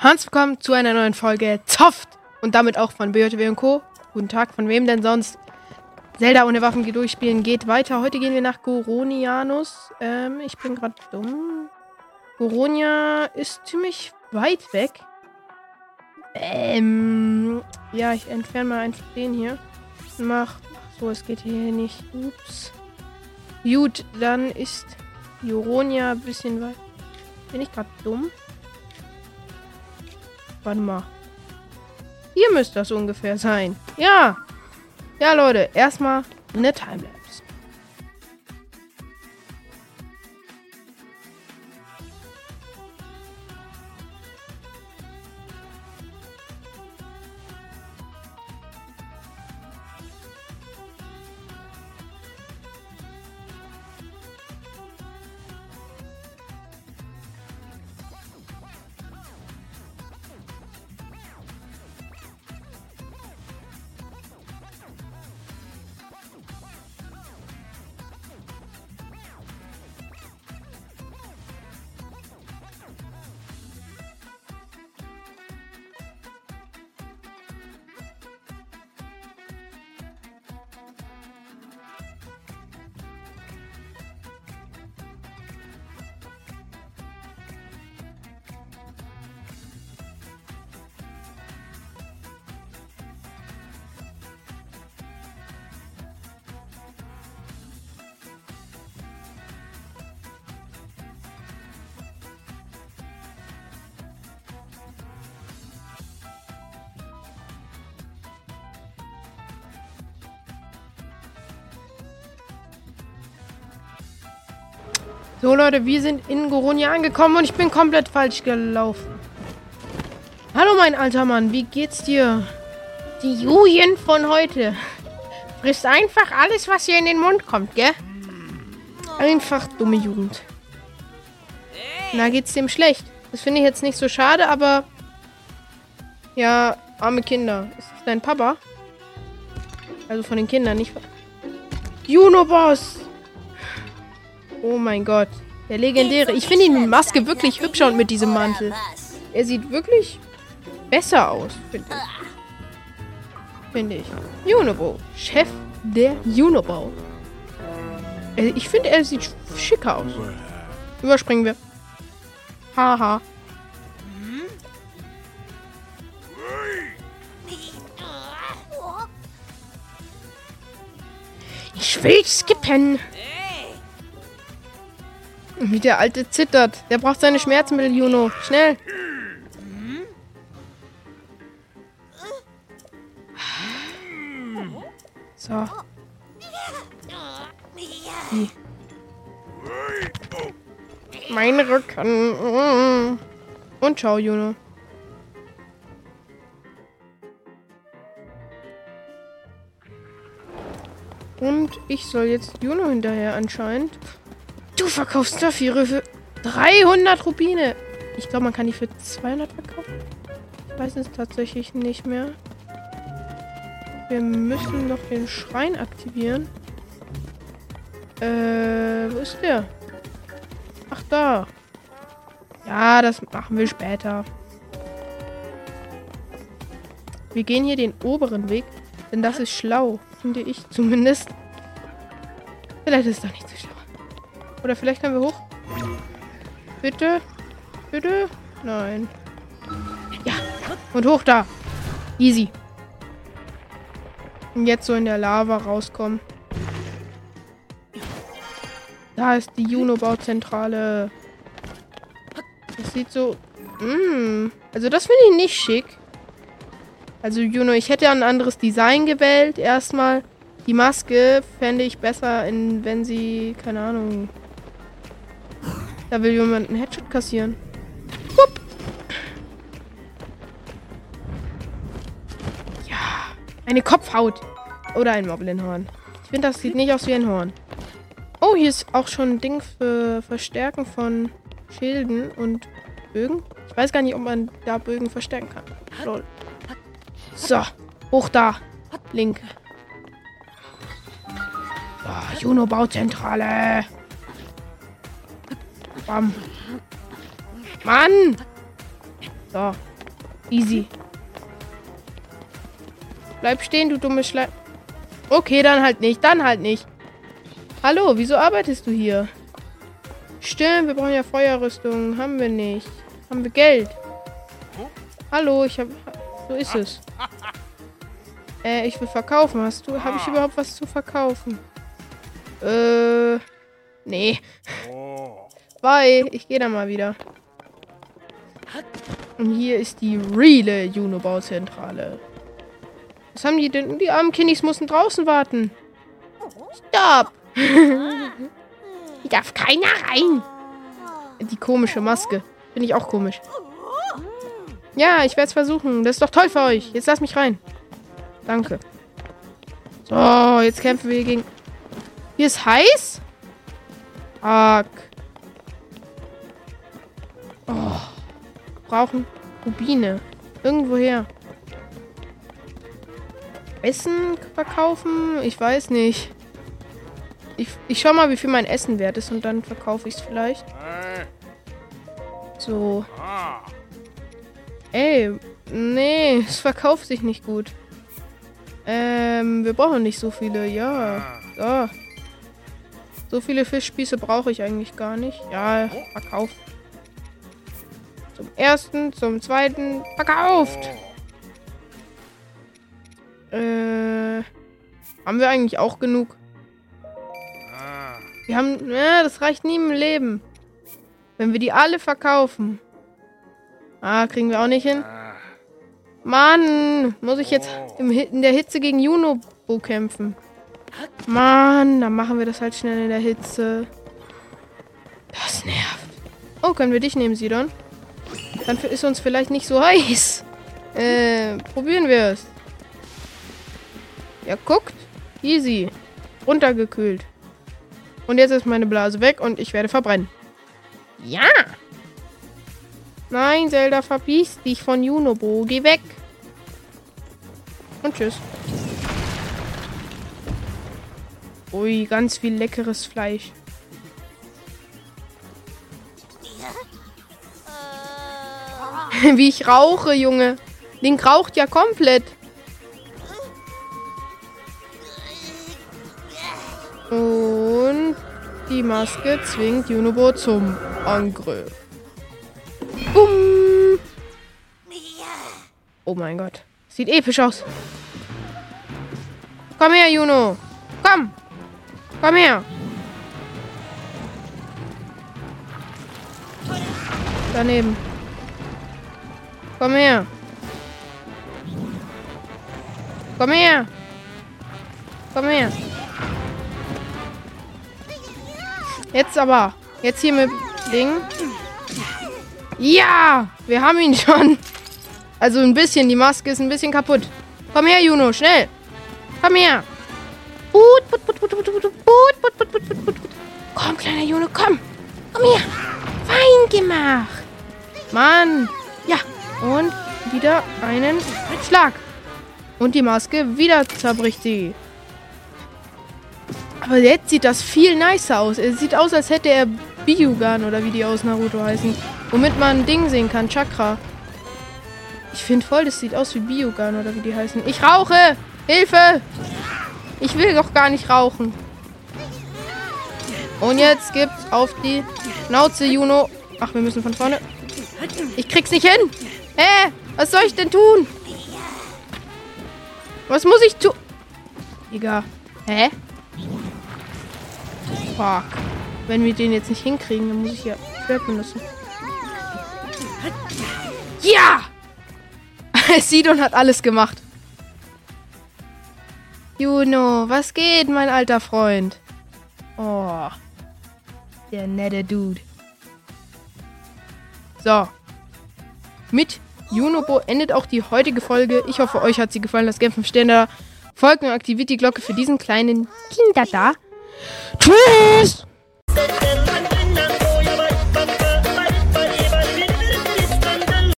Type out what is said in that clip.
Hans willkommen zu einer neuen Folge Zoft und damit auch von BJW und Co. Guten Tag, von wem denn sonst? Zelda ohne Waffen durchspielen geht weiter. Heute gehen wir nach Goronianus. Ähm, ich bin gerade dumm. Goronia ist ziemlich weit weg. Ähm, ja, ich entferne mal einfach den hier. Mach. So, es geht hier nicht. Ups. Gut, dann ist Joronia ein bisschen weit. Bin ich gerade dumm? Warte mal. Hier müsste das ungefähr sein. Ja. Ja, Leute. Erstmal eine Timelapse. So Leute, wir sind in Goronia angekommen und ich bin komplett falsch gelaufen. Hallo mein alter Mann, wie geht's dir? Die Jugend von heute. Frisst einfach alles, was hier in den Mund kommt, gell? Einfach dumme Jugend. Na, geht's dem schlecht? Das finde ich jetzt nicht so schade, aber... Ja, arme Kinder. Ist das dein Papa? Also von den Kindern, nicht. Juno-Boss! Oh mein Gott. Der legendäre. Ich finde ihn mit Maske wirklich hübscher und mit diesem Mantel. Er sieht wirklich besser aus, finde ich. Finde ich. Junobo. Chef der Junobo. Äh, ich finde, er sieht schicker aus. Überspringen wir. Haha. Ich will skippen. Wie der Alte zittert. Der braucht seine Schmerzmittel, Juno. Schnell. So. Wie? Mein Rücken. Und ciao, Juno. Und ich soll jetzt Juno hinterher anscheinend. Verkaufst dafür für 300 Rubine. Ich glaube, man kann die für 200 verkaufen. Ich weiß es tatsächlich nicht mehr. Wir müssen noch den Schrein aktivieren. Äh, wo ist der? Ach, da. Ja, das machen wir später. Wir gehen hier den oberen Weg, denn das ist schlau, finde ich zumindest. Vielleicht ist es doch nicht so schlau. Oder vielleicht können wir hoch. Bitte? Bitte? Nein. Ja. Und hoch da. Easy. Und jetzt so in der Lava rauskommen. Da ist die Juno-Bauzentrale. Das sieht so... Mm, also das finde ich nicht schick. Also Juno, ich hätte ein anderes Design gewählt. Erstmal die Maske fände ich besser, in, wenn sie, keine Ahnung, da will jemand einen Headshot kassieren. Wupp. Ja. Eine Kopfhaut. Oder ein Moblinhorn. Ich finde, das sieht nicht aus wie ein Horn. Oh, hier ist auch schon ein Ding für Verstärken von Schilden und Bögen. Ich weiß gar nicht, ob man da Bögen verstärken kann. Lol. So, hoch da. Link. So, Juno Bauzentrale. Bam. Mann! So, Easy. Bleib stehen, du dumme Schleim. Okay, dann halt nicht. Dann halt nicht. Hallo, wieso arbeitest du hier? Stimmt, wir brauchen ja Feuerrüstung. Haben wir nicht. Haben wir Geld? Hallo, ich hab. So ist es. Äh, ich will verkaufen. Hast du. Habe ich überhaupt was zu verkaufen? Äh. Nee. Bye. Ich gehe dann mal wieder. Und hier ist die reale Juno-Bauzentrale. Was haben die denn? Die armen Kinnis mussten draußen warten. Stopp! Hier darf keiner rein. Die komische Maske. Finde ich auch komisch. Ja, ich werde es versuchen. Das ist doch toll für euch. Jetzt lasst mich rein. Danke. So, jetzt kämpfen wir gegen... Hier ist heiß? Fuck. Brauchen Rubine. Irgendwoher. Essen verkaufen? Ich weiß nicht. Ich, ich schau mal, wie viel mein Essen wert ist und dann verkaufe ich es vielleicht. So. Ey, nee, es verkauft sich nicht gut. Ähm, wir brauchen nicht so viele. Ja, so. So viele Fischspieße brauche ich eigentlich gar nicht. Ja, verkauft. Zum ersten, zum zweiten, verkauft. Äh, haben wir eigentlich auch genug? Wir haben, ja, das reicht nie im Leben. Wenn wir die alle verkaufen. Ah, kriegen wir auch nicht hin. Mann, muss ich jetzt im, in der Hitze gegen Junobo kämpfen? Mann, dann machen wir das halt schnell in der Hitze. Das nervt. Oh, können wir dich nehmen, Sidon? Dann ist uns vielleicht nicht so heiß. Äh, probieren wir es. Ja, guckt. Easy. Runtergekühlt. Und jetzt ist meine Blase weg und ich werde verbrennen. Ja. Nein, Zelda, verbiss dich von Junobo. Geh weg. Und tschüss. Ui, ganz viel leckeres Fleisch. Wie ich rauche, Junge. Link raucht ja komplett. Und die Maske zwingt Junobo zum Angriff. Bumm. Oh mein Gott. Sieht episch aus. Komm her, Juno. Komm. Komm her. Daneben. Komm her. Komm her. Komm her. Jetzt aber. Jetzt hier mit Ding. Ja! Wir haben ihn schon. Also ein bisschen. Die Maske ist ein bisschen kaputt. Komm her, Juno. Schnell. Komm her. Put, put, put, put, put, put, put, put, put, put, put, put. Komm, kleiner Juno, komm. Komm her. Fein gemacht. Mann. Und wieder einen Schlag. Und die Maske wieder zerbricht sie. Aber jetzt sieht das viel nicer aus. Es sieht aus, als hätte er Biyugan oder wie die aus Naruto heißen. Womit man ein Ding sehen kann, Chakra. Ich finde voll, das sieht aus wie Biyugan oder wie die heißen. Ich rauche! Hilfe! Ich will doch gar nicht rauchen. Und jetzt gibt's auf die Schnauze, Juno. Ach, wir müssen von vorne. Ich krieg's nicht hin. Hä? Was soll ich denn tun? Was muss ich tun? Egal. Hä? Fuck. Wenn wir den jetzt nicht hinkriegen, dann muss ich ja Schwert benutzen. Ja! Sidon hat alles gemacht. Juno, was geht, mein alter Freund? Oh. Der nette Dude. So. Mit Junobo endet auch die heutige Folge. Ich hoffe, euch hat sie gefallen. Lasst gerne 5 Sterne. Folgt und aktiviert die Glocke für diesen kleinen Kinder da. Tschüss!